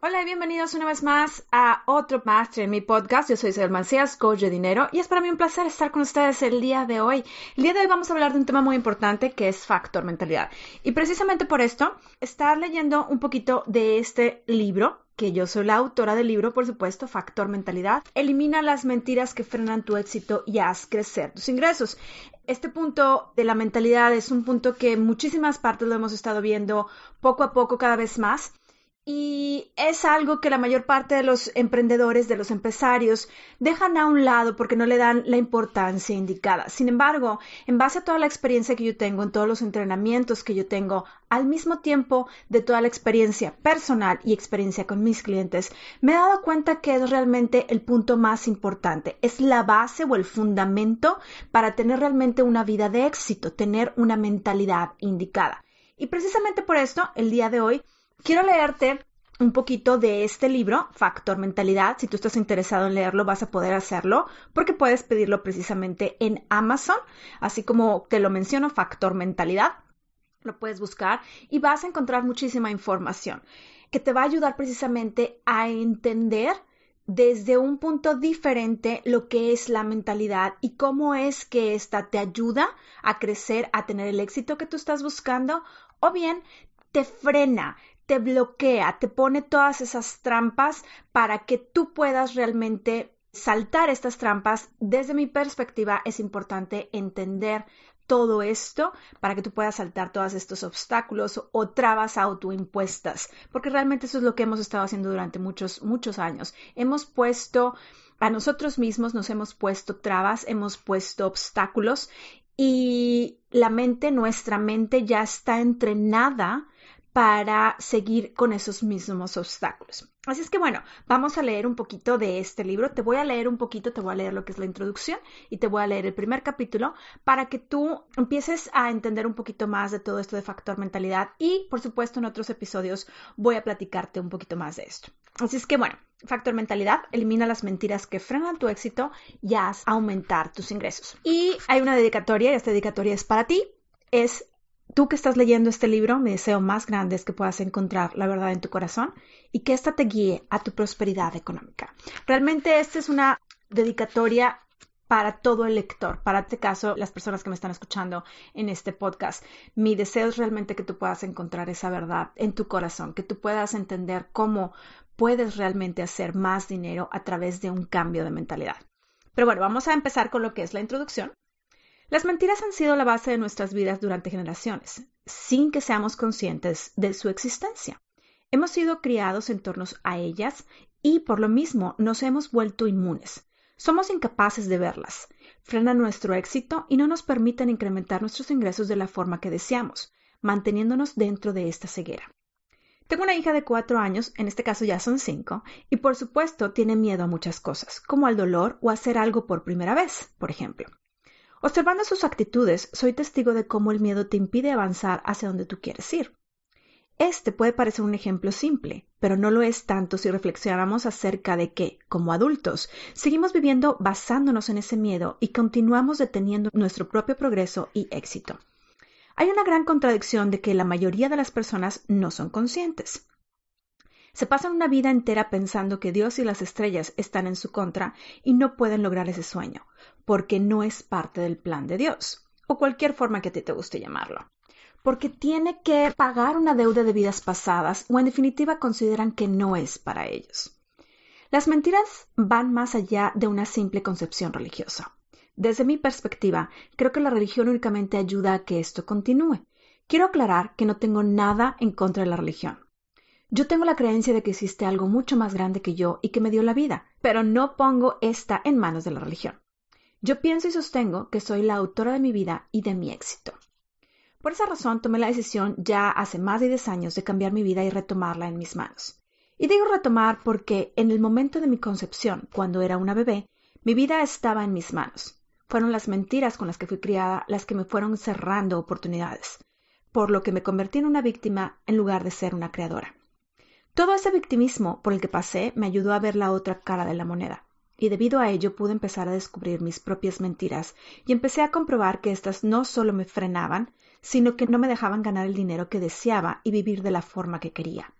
Hola y bienvenidos una vez más a otro Master en mi podcast. Yo soy Isabel Mancías, coach de dinero, y es para mí un placer estar con ustedes el día de hoy. El día de hoy vamos a hablar de un tema muy importante que es factor mentalidad. Y precisamente por esto, estar leyendo un poquito de este libro que yo soy la autora del libro, por supuesto, Factor Mentalidad. Elimina las mentiras que frenan tu éxito y haz crecer tus ingresos. Este punto de la mentalidad es un punto que en muchísimas partes lo hemos estado viendo poco a poco cada vez más y es algo que la mayor parte de los emprendedores, de los empresarios, dejan a un lado porque no le dan la importancia indicada. Sin embargo, en base a toda la experiencia que yo tengo, en todos los entrenamientos que yo tengo, al mismo tiempo de toda la experiencia personal y experiencia con mis clientes, me he dado cuenta que es realmente el punto más importante. Es la base o el fundamento para tener realmente una vida de éxito, tener una mentalidad indicada. Y precisamente por esto, el día de hoy, quiero leerte un poquito de este libro, Factor Mentalidad. Si tú estás interesado en leerlo, vas a poder hacerlo porque puedes pedirlo precisamente en Amazon, así como te lo menciono, Factor Mentalidad. Lo puedes buscar y vas a encontrar muchísima información que te va a ayudar precisamente a entender desde un punto diferente lo que es la mentalidad y cómo es que esta te ayuda a crecer, a tener el éxito que tú estás buscando o bien te frena, te bloquea, te pone todas esas trampas para que tú puedas realmente saltar estas trampas. Desde mi perspectiva es importante entender todo esto para que tú puedas saltar todos estos obstáculos o trabas autoimpuestas, porque realmente eso es lo que hemos estado haciendo durante muchos, muchos años. Hemos puesto a nosotros mismos, nos hemos puesto trabas, hemos puesto obstáculos y la mente, nuestra mente ya está entrenada para seguir con esos mismos obstáculos. Así es que bueno, vamos a leer un poquito de este libro. Te voy a leer un poquito, te voy a leer lo que es la introducción y te voy a leer el primer capítulo para que tú empieces a entender un poquito más de todo esto de factor mentalidad y por supuesto en otros episodios voy a platicarte un poquito más de esto. Así es que bueno, factor mentalidad, elimina las mentiras que frenan tu éxito y haz aumentar tus ingresos. Y hay una dedicatoria y esta dedicatoria es para ti. Es Tú que estás leyendo este libro, mi deseo más grande es que puedas encontrar la verdad en tu corazón y que ésta te guíe a tu prosperidad económica. Realmente esta es una dedicatoria para todo el lector, para este caso, las personas que me están escuchando en este podcast. Mi deseo es realmente que tú puedas encontrar esa verdad en tu corazón, que tú puedas entender cómo puedes realmente hacer más dinero a través de un cambio de mentalidad. Pero bueno, vamos a empezar con lo que es la introducción. Las mentiras han sido la base de nuestras vidas durante generaciones, sin que seamos conscientes de su existencia. Hemos sido criados en torno a ellas y por lo mismo nos hemos vuelto inmunes. Somos incapaces de verlas, frenan nuestro éxito y no nos permiten incrementar nuestros ingresos de la forma que deseamos, manteniéndonos dentro de esta ceguera. Tengo una hija de cuatro años, en este caso ya son cinco, y por supuesto tiene miedo a muchas cosas, como al dolor o hacer algo por primera vez, por ejemplo. Observando sus actitudes, soy testigo de cómo el miedo te impide avanzar hacia donde tú quieres ir. Este puede parecer un ejemplo simple, pero no lo es tanto si reflexionamos acerca de que, como adultos, seguimos viviendo basándonos en ese miedo y continuamos deteniendo nuestro propio progreso y éxito. Hay una gran contradicción de que la mayoría de las personas no son conscientes. Se pasan una vida entera pensando que Dios y las estrellas están en su contra y no pueden lograr ese sueño, porque no es parte del plan de Dios, o cualquier forma que a ti te guste llamarlo. Porque tiene que pagar una deuda de vidas pasadas o en definitiva consideran que no es para ellos. Las mentiras van más allá de una simple concepción religiosa. Desde mi perspectiva, creo que la religión únicamente ayuda a que esto continúe. Quiero aclarar que no tengo nada en contra de la religión. Yo tengo la creencia de que existe algo mucho más grande que yo y que me dio la vida, pero no pongo esta en manos de la religión. Yo pienso y sostengo que soy la autora de mi vida y de mi éxito. Por esa razón tomé la decisión ya hace más de 10 años de cambiar mi vida y retomarla en mis manos. Y digo retomar porque en el momento de mi concepción, cuando era una bebé, mi vida estaba en mis manos. Fueron las mentiras con las que fui criada las que me fueron cerrando oportunidades, por lo que me convertí en una víctima en lugar de ser una creadora. Todo ese victimismo por el que pasé me ayudó a ver la otra cara de la moneda, y debido a ello pude empezar a descubrir mis propias mentiras y empecé a comprobar que éstas no solo me frenaban, sino que no me dejaban ganar el dinero que deseaba y vivir de la forma que quería.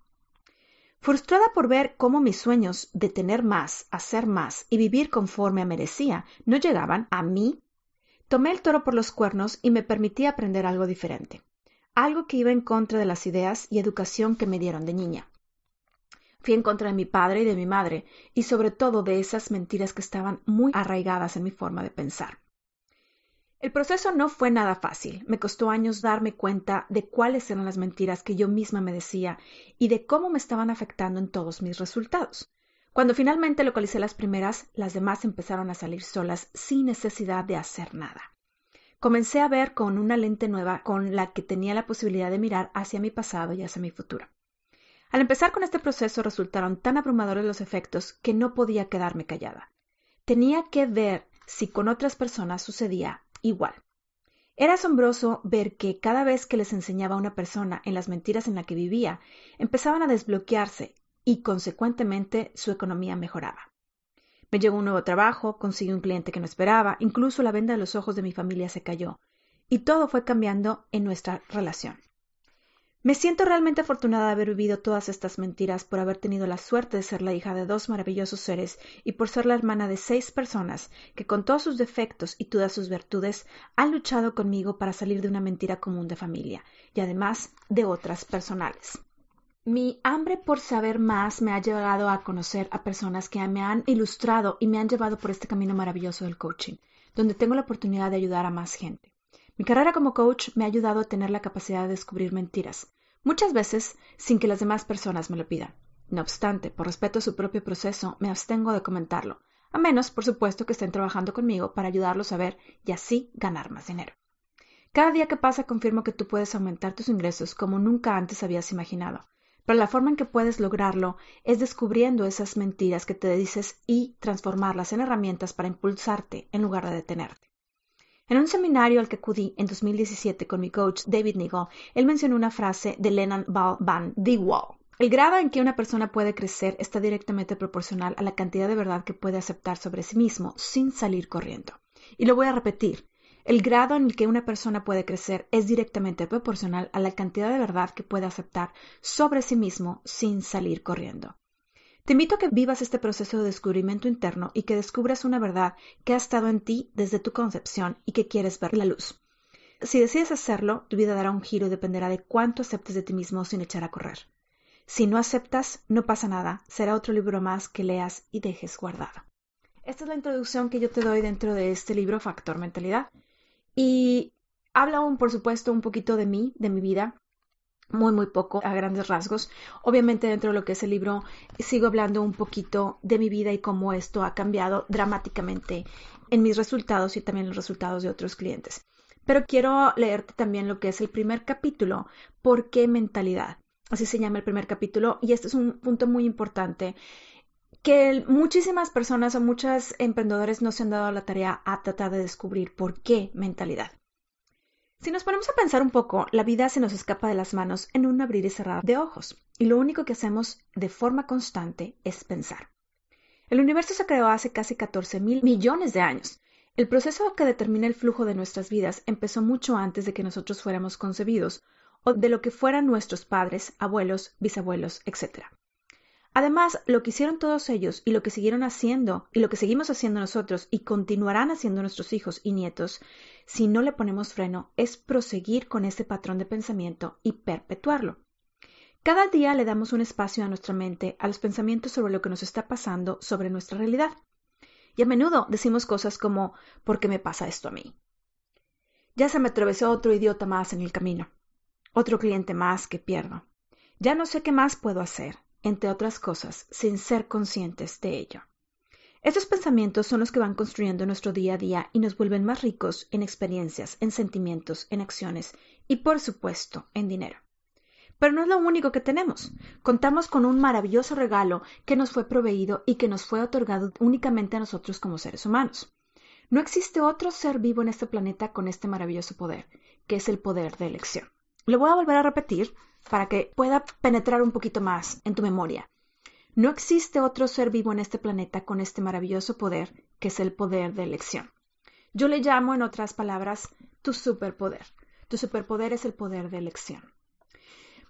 Frustrada por ver cómo mis sueños de tener más, hacer más y vivir conforme a merecía no llegaban a mí, tomé el toro por los cuernos y me permití aprender algo diferente, algo que iba en contra de las ideas y educación que me dieron de niña. Fui en contra de mi padre y de mi madre, y sobre todo de esas mentiras que estaban muy arraigadas en mi forma de pensar. El proceso no fue nada fácil. Me costó años darme cuenta de cuáles eran las mentiras que yo misma me decía y de cómo me estaban afectando en todos mis resultados. Cuando finalmente localicé las primeras, las demás empezaron a salir solas sin necesidad de hacer nada. Comencé a ver con una lente nueva con la que tenía la posibilidad de mirar hacia mi pasado y hacia mi futuro. Al empezar con este proceso resultaron tan abrumadores los efectos que no podía quedarme callada. Tenía que ver si con otras personas sucedía igual. Era asombroso ver que cada vez que les enseñaba a una persona en las mentiras en las que vivía, empezaban a desbloquearse y consecuentemente su economía mejoraba. Me llegó un nuevo trabajo, conseguí un cliente que no esperaba, incluso la venda de los ojos de mi familia se cayó, y todo fue cambiando en nuestra relación. Me siento realmente afortunada de haber vivido todas estas mentiras, por haber tenido la suerte de ser la hija de dos maravillosos seres y por ser la hermana de seis personas que con todos sus defectos y todas sus virtudes han luchado conmigo para salir de una mentira común de familia y además de otras personales. Mi hambre por saber más me ha llevado a conocer a personas que me han ilustrado y me han llevado por este camino maravilloso del coaching, donde tengo la oportunidad de ayudar a más gente. Mi carrera como coach me ha ayudado a tener la capacidad de descubrir mentiras, muchas veces sin que las demás personas me lo pidan. No obstante, por respeto a su propio proceso, me abstengo de comentarlo, a menos, por supuesto, que estén trabajando conmigo para ayudarlos a ver y así ganar más dinero. Cada día que pasa confirmo que tú puedes aumentar tus ingresos como nunca antes habías imaginado, pero la forma en que puedes lograrlo es descubriendo esas mentiras que te dices y transformarlas en herramientas para impulsarte en lugar de detenerte. En un seminario al que acudí en 2017 con mi coach David Nigel, él mencionó una frase de Lenan Van Wall. El grado en que una persona puede crecer está directamente proporcional a la cantidad de verdad que puede aceptar sobre sí mismo sin salir corriendo. Y lo voy a repetir. El grado en el que una persona puede crecer es directamente proporcional a la cantidad de verdad que puede aceptar sobre sí mismo sin salir corriendo. Te invito a que vivas este proceso de descubrimiento interno y que descubras una verdad que ha estado en ti desde tu concepción y que quieres ver la luz. Si decides hacerlo, tu vida dará un giro y dependerá de cuánto aceptes de ti mismo sin echar a correr. Si no aceptas, no pasa nada, será otro libro más que leas y dejes guardado. Esta es la introducción que yo te doy dentro de este libro, Factor Mentalidad. Y habla aún, por supuesto, un poquito de mí, de mi vida, muy muy poco a grandes rasgos. Obviamente dentro de lo que es el libro sigo hablando un poquito de mi vida y cómo esto ha cambiado dramáticamente en mis resultados y también los resultados de otros clientes. Pero quiero leerte también lo que es el primer capítulo, ¿por qué mentalidad? Así se llama el primer capítulo y este es un punto muy importante que muchísimas personas o muchos emprendedores no se han dado la tarea a tratar de descubrir por qué mentalidad. Si nos ponemos a pensar un poco, la vida se nos escapa de las manos en un abrir y cerrar de ojos, y lo único que hacemos de forma constante es pensar. El universo se creó hace casi 14 mil millones de años. El proceso que determina el flujo de nuestras vidas empezó mucho antes de que nosotros fuéramos concebidos o de lo que fueran nuestros padres, abuelos, bisabuelos, etc. Además, lo que hicieron todos ellos y lo que siguieron haciendo y lo que seguimos haciendo nosotros y continuarán haciendo nuestros hijos y nietos, si no le ponemos freno, es proseguir con ese patrón de pensamiento y perpetuarlo. Cada día le damos un espacio a nuestra mente a los pensamientos sobre lo que nos está pasando sobre nuestra realidad. Y a menudo decimos cosas como ¿por qué me pasa esto a mí? Ya se me atravesó otro idiota más en el camino, otro cliente más que pierdo. Ya no sé qué más puedo hacer entre otras cosas, sin ser conscientes de ello. Estos pensamientos son los que van construyendo nuestro día a día y nos vuelven más ricos en experiencias, en sentimientos, en acciones y, por supuesto, en dinero. Pero no es lo único que tenemos. Contamos con un maravilloso regalo que nos fue proveído y que nos fue otorgado únicamente a nosotros como seres humanos. No existe otro ser vivo en este planeta con este maravilloso poder, que es el poder de elección. Lo voy a volver a repetir para que pueda penetrar un poquito más en tu memoria. No existe otro ser vivo en este planeta con este maravilloso poder, que es el poder de elección. Yo le llamo, en otras palabras, tu superpoder. Tu superpoder es el poder de elección.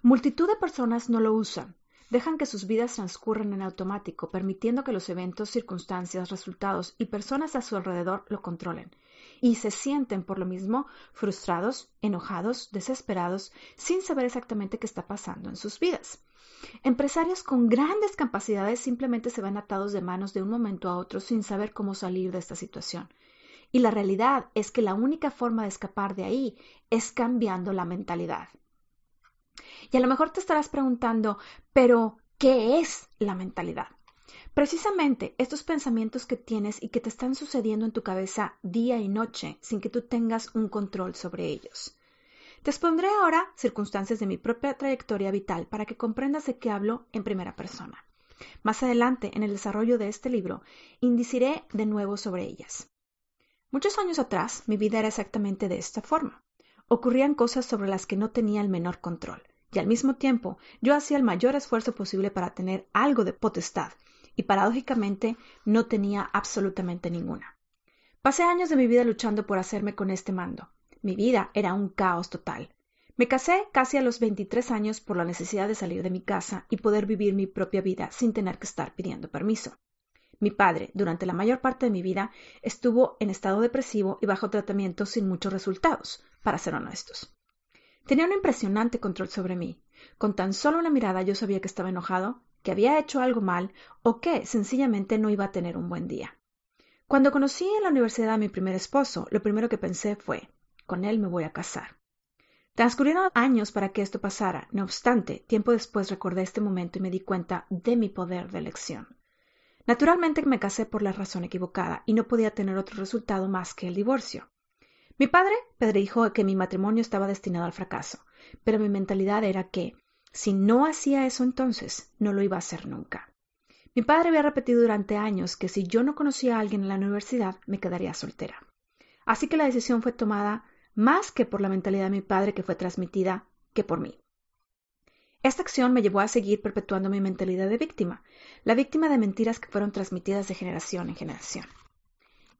Multitud de personas no lo usan, dejan que sus vidas transcurran en automático, permitiendo que los eventos, circunstancias, resultados y personas a su alrededor lo controlen. Y se sienten por lo mismo frustrados, enojados, desesperados, sin saber exactamente qué está pasando en sus vidas. Empresarios con grandes capacidades simplemente se van atados de manos de un momento a otro sin saber cómo salir de esta situación. Y la realidad es que la única forma de escapar de ahí es cambiando la mentalidad. Y a lo mejor te estarás preguntando, pero ¿qué es la mentalidad? Precisamente estos pensamientos que tienes y que te están sucediendo en tu cabeza día y noche sin que tú tengas un control sobre ellos. Te expondré ahora circunstancias de mi propia trayectoria vital para que comprendas de qué hablo en primera persona. Más adelante, en el desarrollo de este libro, indiciré de nuevo sobre ellas. Muchos años atrás, mi vida era exactamente de esta forma. Ocurrían cosas sobre las que no tenía el menor control y al mismo tiempo yo hacía el mayor esfuerzo posible para tener algo de potestad, y paradójicamente no tenía absolutamente ninguna. Pasé años de mi vida luchando por hacerme con este mando. Mi vida era un caos total. Me casé casi a los 23 años por la necesidad de salir de mi casa y poder vivir mi propia vida sin tener que estar pidiendo permiso. Mi padre, durante la mayor parte de mi vida, estuvo en estado depresivo y bajo tratamiento sin muchos resultados, para ser honestos. Tenía un impresionante control sobre mí. Con tan solo una mirada yo sabía que estaba enojado, que había hecho algo mal o que sencillamente no iba a tener un buen día. Cuando conocí en la universidad a mi primer esposo, lo primero que pensé fue, con él me voy a casar. Transcurrieron años para que esto pasara, no obstante, tiempo después recordé este momento y me di cuenta de mi poder de elección. Naturalmente me casé por la razón equivocada y no podía tener otro resultado más que el divorcio. Mi padre predijo que mi matrimonio estaba destinado al fracaso, pero mi mentalidad era que, si no hacía eso entonces, no lo iba a hacer nunca. Mi padre había repetido durante años que si yo no conocía a alguien en la universidad, me quedaría soltera. Así que la decisión fue tomada más que por la mentalidad de mi padre que fue transmitida que por mí. Esta acción me llevó a seguir perpetuando mi mentalidad de víctima, la víctima de mentiras que fueron transmitidas de generación en generación.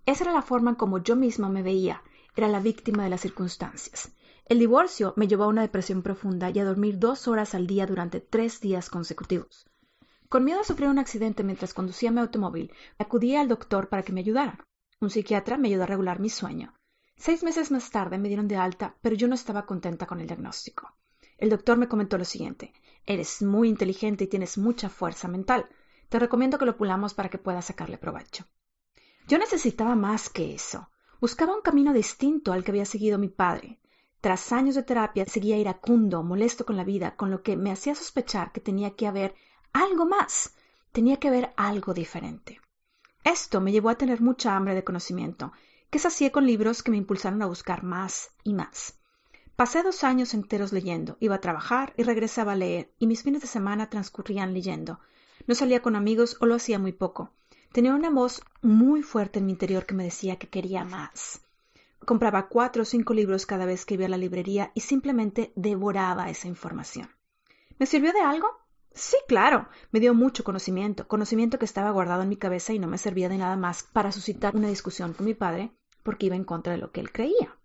Esa era la forma en como yo misma me veía era la víctima de las circunstancias. El divorcio me llevó a una depresión profunda y a dormir dos horas al día durante tres días consecutivos. Con miedo a sufrir un accidente mientras conducía mi automóvil, acudí al doctor para que me ayudara. Un psiquiatra me ayudó a regular mi sueño. Seis meses más tarde me dieron de alta, pero yo no estaba contenta con el diagnóstico. El doctor me comentó lo siguiente: Eres muy inteligente y tienes mucha fuerza mental. Te recomiendo que lo pulamos para que puedas sacarle provecho. Yo necesitaba más que eso. Buscaba un camino distinto al que había seguido mi padre. Tras años de terapia seguía iracundo, molesto con la vida, con lo que me hacía sospechar que tenía que haber algo más, tenía que haber algo diferente. Esto me llevó a tener mucha hambre de conocimiento, que sacié con libros que me impulsaron a buscar más y más. Pasé dos años enteros leyendo, iba a trabajar y regresaba a leer, y mis fines de semana transcurrían leyendo. No salía con amigos o lo hacía muy poco. Tenía una voz muy fuerte en mi interior que me decía que quería más. Compraba cuatro o cinco libros cada vez que iba a la librería y simplemente devoraba esa información. ¿Me sirvió de algo? Sí, claro. Me dio mucho conocimiento, conocimiento que estaba guardado en mi cabeza y no me servía de nada más para suscitar una discusión con mi padre porque iba en contra de lo que él creía.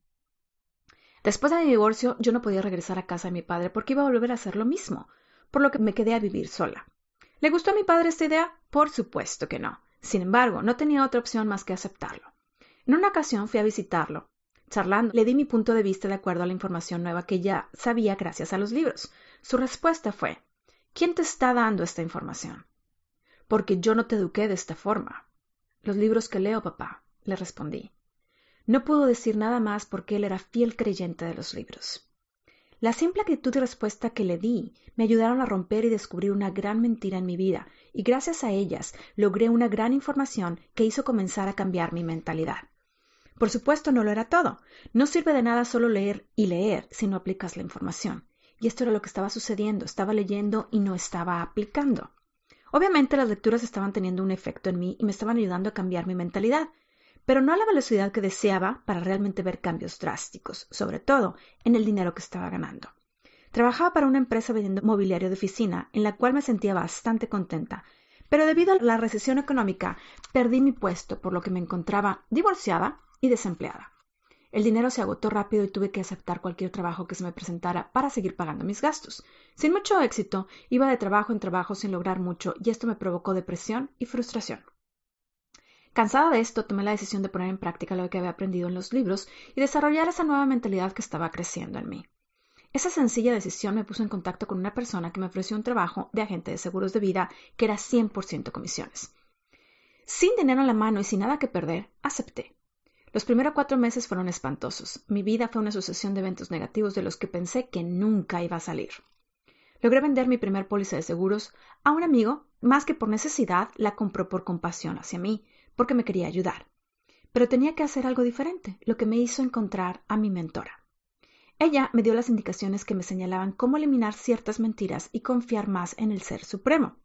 Después de mi divorcio, yo no podía regresar a casa de mi padre porque iba a volver a hacer lo mismo, por lo que me quedé a vivir sola. ¿Le gustó a mi padre esta idea? Por supuesto que no. Sin embargo, no tenía otra opción más que aceptarlo. En una ocasión fui a visitarlo. Charlando, le di mi punto de vista de acuerdo a la información nueva que ya sabía gracias a los libros. Su respuesta fue ¿Quién te está dando esta información? Porque yo no te eduqué de esta forma. Los libros que leo, papá, le respondí. No pudo decir nada más porque él era fiel creyente de los libros. La simple actitud y respuesta que le di me ayudaron a romper y descubrir una gran mentira en mi vida, y gracias a ellas logré una gran información que hizo comenzar a cambiar mi mentalidad. Por supuesto, no lo era todo. No sirve de nada solo leer y leer si no aplicas la información. Y esto era lo que estaba sucediendo. Estaba leyendo y no estaba aplicando. Obviamente las lecturas estaban teniendo un efecto en mí y me estaban ayudando a cambiar mi mentalidad, pero no a la velocidad que deseaba para realmente ver cambios drásticos, sobre todo en el dinero que estaba ganando. Trabajaba para una empresa vendiendo mobiliario de oficina, en la cual me sentía bastante contenta, pero debido a la recesión económica perdí mi puesto, por lo que me encontraba divorciada y desempleada. El dinero se agotó rápido y tuve que aceptar cualquier trabajo que se me presentara para seguir pagando mis gastos. Sin mucho éxito, iba de trabajo en trabajo sin lograr mucho y esto me provocó depresión y frustración. Cansada de esto, tomé la decisión de poner en práctica lo que había aprendido en los libros y desarrollar esa nueva mentalidad que estaba creciendo en mí. Esa sencilla decisión me puso en contacto con una persona que me ofreció un trabajo de agente de seguros de vida que era 100% comisiones. Sin dinero en la mano y sin nada que perder, acepté. Los primeros cuatro meses fueron espantosos. Mi vida fue una sucesión de eventos negativos de los que pensé que nunca iba a salir. Logré vender mi primer póliza de seguros a un amigo, más que por necesidad, la compró por compasión hacia mí, porque me quería ayudar. Pero tenía que hacer algo diferente, lo que me hizo encontrar a mi mentora. Ella me dio las indicaciones que me señalaban cómo eliminar ciertas mentiras y confiar más en el Ser Supremo.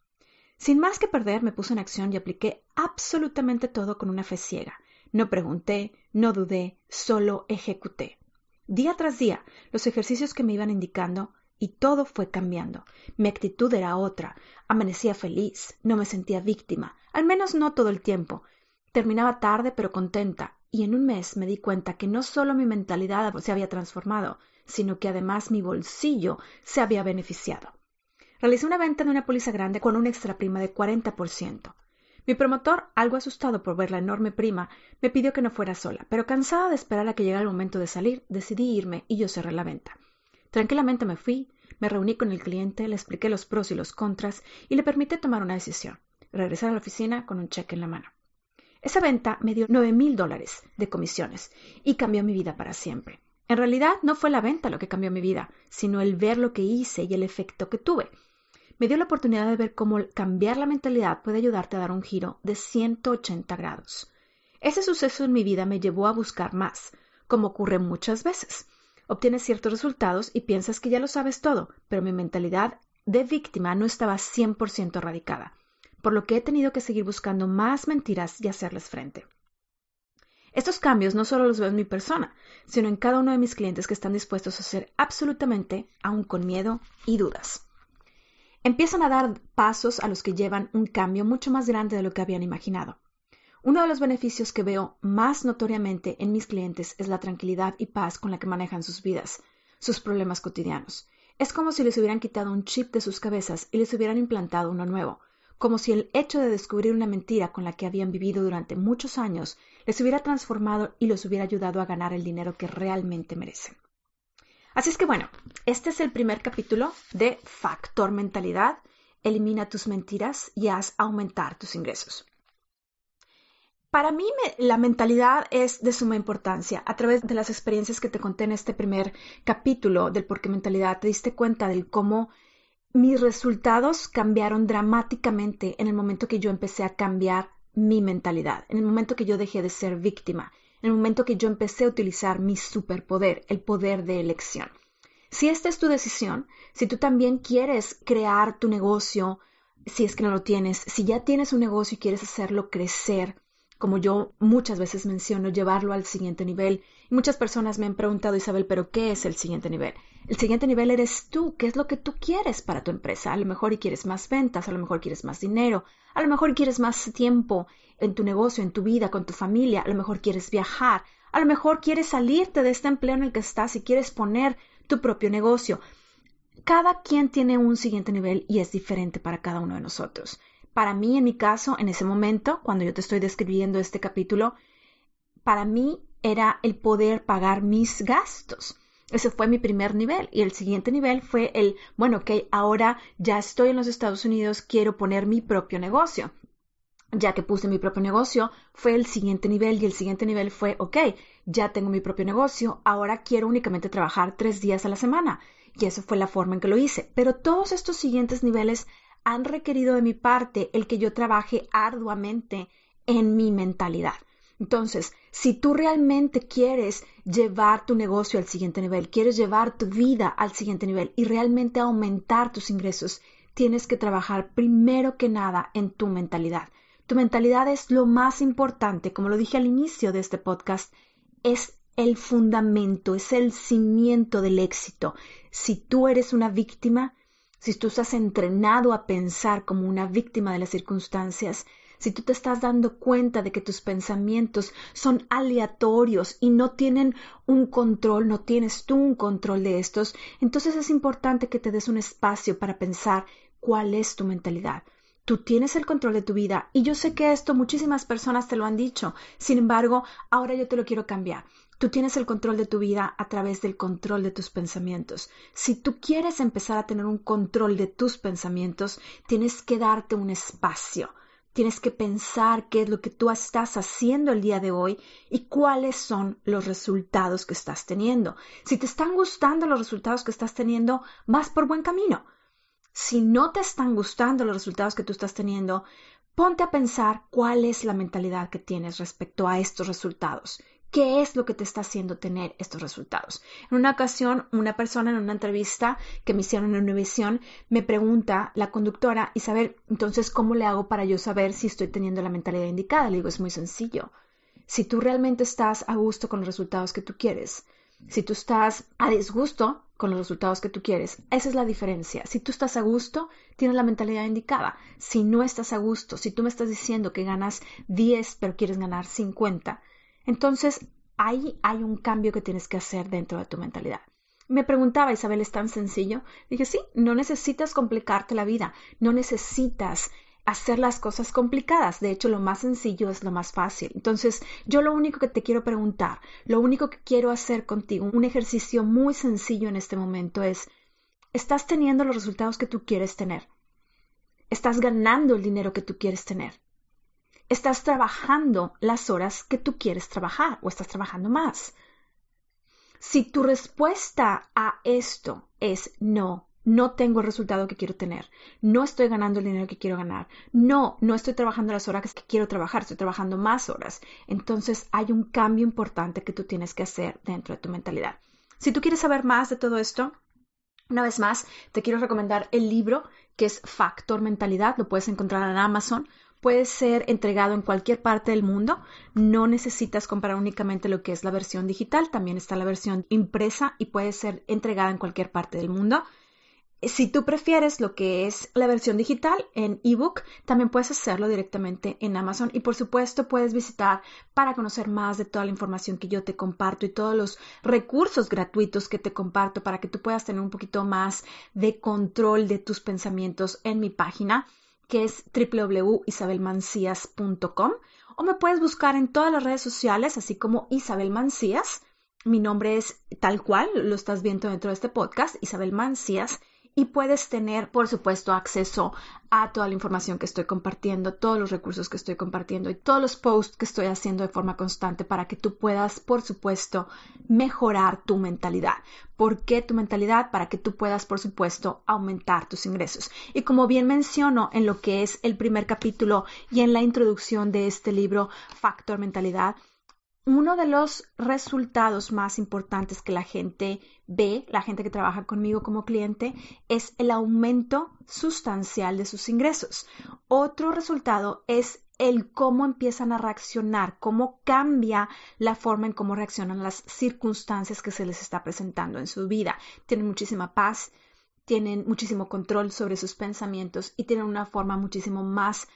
Sin más que perder, me puse en acción y apliqué absolutamente todo con una fe ciega. No pregunté, no dudé, solo ejecuté. Día tras día, los ejercicios que me iban indicando y todo fue cambiando. Mi actitud era otra. Amanecía feliz, no me sentía víctima, al menos no todo el tiempo. Terminaba tarde pero contenta, y en un mes me di cuenta que no solo mi mentalidad se había transformado, sino que además mi bolsillo se había beneficiado. Realicé una venta de una póliza grande con una extra prima de 40%. Mi promotor, algo asustado por ver la enorme prima, me pidió que no fuera sola, pero cansada de esperar a que llegara el momento de salir, decidí irme y yo cerré la venta. Tranquilamente me fui, me reuní con el cliente, le expliqué los pros y los contras y le permití tomar una decisión, regresar a la oficina con un cheque en la mano. Esa venta me dio nueve mil dólares de comisiones y cambió mi vida para siempre. En realidad no fue la venta lo que cambió mi vida, sino el ver lo que hice y el efecto que tuve. Me dio la oportunidad de ver cómo cambiar la mentalidad puede ayudarte a dar un giro de 180 grados. Ese suceso en mi vida me llevó a buscar más, como ocurre muchas veces. Obtienes ciertos resultados y piensas que ya lo sabes todo, pero mi mentalidad de víctima no estaba 100% radicada por lo que he tenido que seguir buscando más mentiras y hacerles frente. Estos cambios no solo los veo en mi persona, sino en cada uno de mis clientes que están dispuestos a hacer absolutamente, aún con miedo y dudas. Empiezan a dar pasos a los que llevan un cambio mucho más grande de lo que habían imaginado. Uno de los beneficios que veo más notoriamente en mis clientes es la tranquilidad y paz con la que manejan sus vidas, sus problemas cotidianos. Es como si les hubieran quitado un chip de sus cabezas y les hubieran implantado uno nuevo, como si el hecho de descubrir una mentira con la que habían vivido durante muchos años les hubiera transformado y los hubiera ayudado a ganar el dinero que realmente merecen. Así es que bueno, este es el primer capítulo de Factor Mentalidad. Elimina tus mentiras y haz aumentar tus ingresos. Para mí la mentalidad es de suma importancia. A través de las experiencias que te conté en este primer capítulo del por qué mentalidad, te diste cuenta del cómo mis resultados cambiaron dramáticamente en el momento que yo empecé a cambiar mi mentalidad, en el momento que yo dejé de ser víctima, en el momento que yo empecé a utilizar mi superpoder, el poder de elección. Si esta es tu decisión, si tú también quieres crear tu negocio, si es que no lo tienes, si ya tienes un negocio y quieres hacerlo crecer, como yo muchas veces menciono, llevarlo al siguiente nivel. Y muchas personas me han preguntado, Isabel, ¿pero qué es el siguiente nivel? El siguiente nivel eres tú, ¿qué es lo que tú quieres para tu empresa? A lo mejor quieres más ventas, a lo mejor quieres más dinero, a lo mejor quieres más tiempo en tu negocio, en tu vida, con tu familia, a lo mejor quieres viajar, a lo mejor quieres salirte de este empleo en el que estás y quieres poner tu propio negocio. Cada quien tiene un siguiente nivel y es diferente para cada uno de nosotros. Para mí, en mi caso, en ese momento, cuando yo te estoy describiendo este capítulo, para mí era el poder pagar mis gastos. Ese fue mi primer nivel. Y el siguiente nivel fue el, bueno, ok, ahora ya estoy en los Estados Unidos, quiero poner mi propio negocio. Ya que puse mi propio negocio, fue el siguiente nivel y el siguiente nivel fue, ok, ya tengo mi propio negocio, ahora quiero únicamente trabajar tres días a la semana. Y esa fue la forma en que lo hice. Pero todos estos siguientes niveles han requerido de mi parte el que yo trabaje arduamente en mi mentalidad. Entonces, si tú realmente quieres llevar tu negocio al siguiente nivel, quieres llevar tu vida al siguiente nivel y realmente aumentar tus ingresos, tienes que trabajar primero que nada en tu mentalidad. Tu mentalidad es lo más importante, como lo dije al inicio de este podcast, es el fundamento, es el cimiento del éxito. Si tú eres una víctima, si tú estás entrenado a pensar como una víctima de las circunstancias, si tú te estás dando cuenta de que tus pensamientos son aleatorios y no tienen un control, no tienes tú un control de estos, entonces es importante que te des un espacio para pensar cuál es tu mentalidad. Tú tienes el control de tu vida y yo sé que esto muchísimas personas te lo han dicho. Sin embargo, ahora yo te lo quiero cambiar. Tú tienes el control de tu vida a través del control de tus pensamientos. Si tú quieres empezar a tener un control de tus pensamientos, tienes que darte un espacio. Tienes que pensar qué es lo que tú estás haciendo el día de hoy y cuáles son los resultados que estás teniendo. Si te están gustando los resultados que estás teniendo, vas por buen camino. Si no te están gustando los resultados que tú estás teniendo, ponte a pensar cuál es la mentalidad que tienes respecto a estos resultados qué es lo que te está haciendo tener estos resultados. En una ocasión, una persona en una entrevista que me hicieron en Univisión me pregunta, la conductora, Isabel, entonces, ¿cómo le hago para yo saber si estoy teniendo la mentalidad indicada? Le digo, es muy sencillo. Si tú realmente estás a gusto con los resultados que tú quieres, si tú estás a disgusto con los resultados que tú quieres, esa es la diferencia. Si tú estás a gusto, tienes la mentalidad indicada. Si no estás a gusto, si tú me estás diciendo que ganas 10 pero quieres ganar 50, entonces, ahí hay un cambio que tienes que hacer dentro de tu mentalidad. Me preguntaba, Isabel, ¿es tan sencillo? Dije, sí, no necesitas complicarte la vida, no necesitas hacer las cosas complicadas. De hecho, lo más sencillo es lo más fácil. Entonces, yo lo único que te quiero preguntar, lo único que quiero hacer contigo, un ejercicio muy sencillo en este momento es, ¿estás teniendo los resultados que tú quieres tener? ¿Estás ganando el dinero que tú quieres tener? estás trabajando las horas que tú quieres trabajar o estás trabajando más. Si tu respuesta a esto es no, no tengo el resultado que quiero tener, no estoy ganando el dinero que quiero ganar, no, no estoy trabajando las horas que quiero trabajar, estoy trabajando más horas, entonces hay un cambio importante que tú tienes que hacer dentro de tu mentalidad. Si tú quieres saber más de todo esto, una vez más, te quiero recomendar el libro que es Factor Mentalidad, lo puedes encontrar en Amazon puede ser entregado en cualquier parte del mundo. No necesitas comprar únicamente lo que es la versión digital, también está la versión impresa y puede ser entregada en cualquier parte del mundo. Si tú prefieres lo que es la versión digital en ebook, también puedes hacerlo directamente en Amazon. Y por supuesto puedes visitar para conocer más de toda la información que yo te comparto y todos los recursos gratuitos que te comparto para que tú puedas tener un poquito más de control de tus pensamientos en mi página que es www.isabelmancias.com o me puedes buscar en todas las redes sociales, así como Isabel Mancías. Mi nombre es tal cual, lo estás viendo dentro de este podcast, Isabel Mancías y puedes tener, por supuesto, acceso a toda la información que estoy compartiendo, todos los recursos que estoy compartiendo y todos los posts que estoy haciendo de forma constante para que tú puedas, por supuesto, mejorar tu mentalidad. ¿Por qué tu mentalidad? Para que tú puedas, por supuesto, aumentar tus ingresos. Y como bien menciono en lo que es el primer capítulo y en la introducción de este libro, Factor Mentalidad, uno de los resultados más importantes que la gente ve, la gente que trabaja conmigo como cliente, es el aumento sustancial de sus ingresos. Otro resultado es el cómo empiezan a reaccionar, cómo cambia la forma en cómo reaccionan las circunstancias que se les está presentando en su vida. Tienen muchísima paz, tienen muchísimo control sobre sus pensamientos y tienen una forma muchísimo más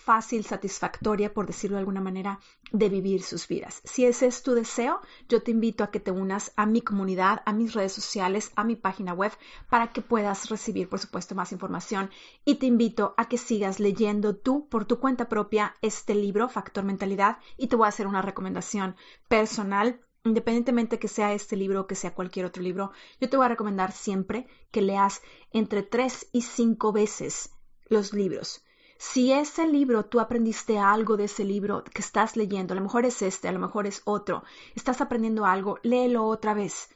fácil, satisfactoria, por decirlo de alguna manera, de vivir sus vidas. Si ese es tu deseo, yo te invito a que te unas a mi comunidad, a mis redes sociales, a mi página web, para que puedas recibir, por supuesto, más información. Y te invito a que sigas leyendo tú por tu cuenta propia este libro, Factor Mentalidad, y te voy a hacer una recomendación personal Independientemente que sea este libro o que sea cualquier otro libro, yo te voy a recomendar siempre que leas entre tres y cinco veces los libros. Si ese libro tú aprendiste algo de ese libro que estás leyendo, a lo mejor es este, a lo mejor es otro, estás aprendiendo algo, léelo otra vez.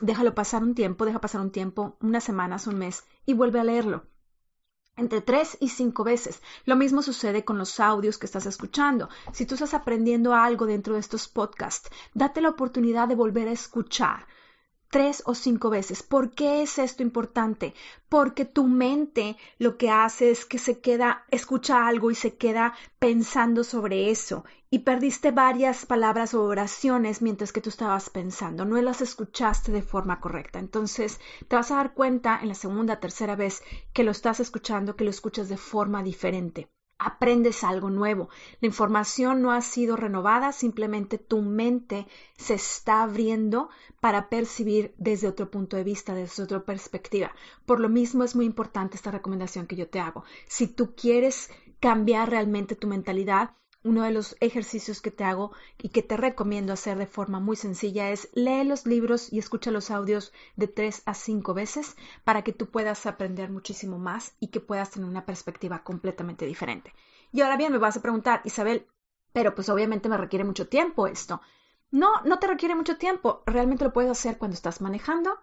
Déjalo pasar un tiempo, deja pasar un tiempo, unas semanas, un mes, y vuelve a leerlo. entre tres y cinco veces. Lo mismo sucede con los audios que estás escuchando. Si tú estás aprendiendo algo dentro de estos podcasts, date la oportunidad de volver a escuchar tres o cinco veces. ¿Por qué es esto importante? Porque tu mente lo que hace es que se queda, escucha algo y se queda pensando sobre eso y perdiste varias palabras o oraciones mientras que tú estabas pensando, no las escuchaste de forma correcta. Entonces te vas a dar cuenta en la segunda, tercera vez que lo estás escuchando, que lo escuchas de forma diferente aprendes algo nuevo. La información no ha sido renovada, simplemente tu mente se está abriendo para percibir desde otro punto de vista, desde otra perspectiva. Por lo mismo es muy importante esta recomendación que yo te hago. Si tú quieres cambiar realmente tu mentalidad, uno de los ejercicios que te hago y que te recomiendo hacer de forma muy sencilla es lee los libros y escucha los audios de tres a cinco veces para que tú puedas aprender muchísimo más y que puedas tener una perspectiva completamente diferente. Y ahora bien, me vas a preguntar, Isabel, pero pues obviamente me requiere mucho tiempo esto. No, no te requiere mucho tiempo. Realmente lo puedes hacer cuando estás manejando,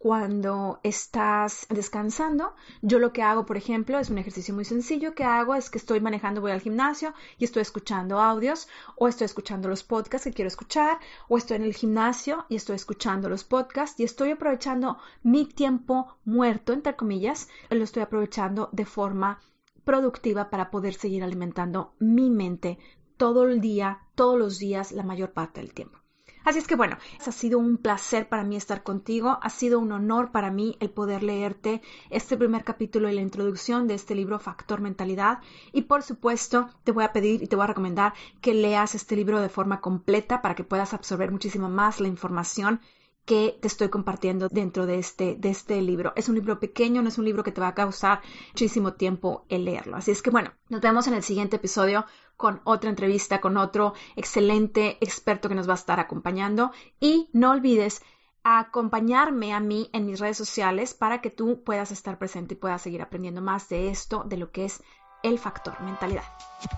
cuando estás descansando. Yo lo que hago, por ejemplo, es un ejercicio muy sencillo que hago, es que estoy manejando, voy al gimnasio y estoy escuchando audios o estoy escuchando los podcasts que quiero escuchar o estoy en el gimnasio y estoy escuchando los podcasts y estoy aprovechando mi tiempo muerto, entre comillas, lo estoy aprovechando de forma productiva para poder seguir alimentando mi mente todo el día, todos los días, la mayor parte del tiempo. Así es que bueno, ha sido un placer para mí estar contigo, ha sido un honor para mí el poder leerte este primer capítulo y la introducción de este libro Factor Mentalidad. Y por supuesto te voy a pedir y te voy a recomendar que leas este libro de forma completa para que puedas absorber muchísimo más la información que te estoy compartiendo dentro de este, de este libro. Es un libro pequeño, no es un libro que te va a causar muchísimo tiempo el leerlo. Así es que bueno, nos vemos en el siguiente episodio con otra entrevista, con otro excelente experto que nos va a estar acompañando. Y no olvides acompañarme a mí en mis redes sociales para que tú puedas estar presente y puedas seguir aprendiendo más de esto, de lo que es el factor mentalidad.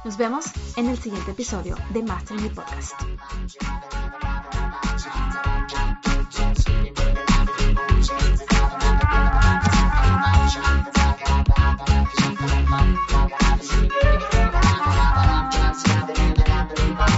Nos vemos en el siguiente episodio de Master Me Podcast.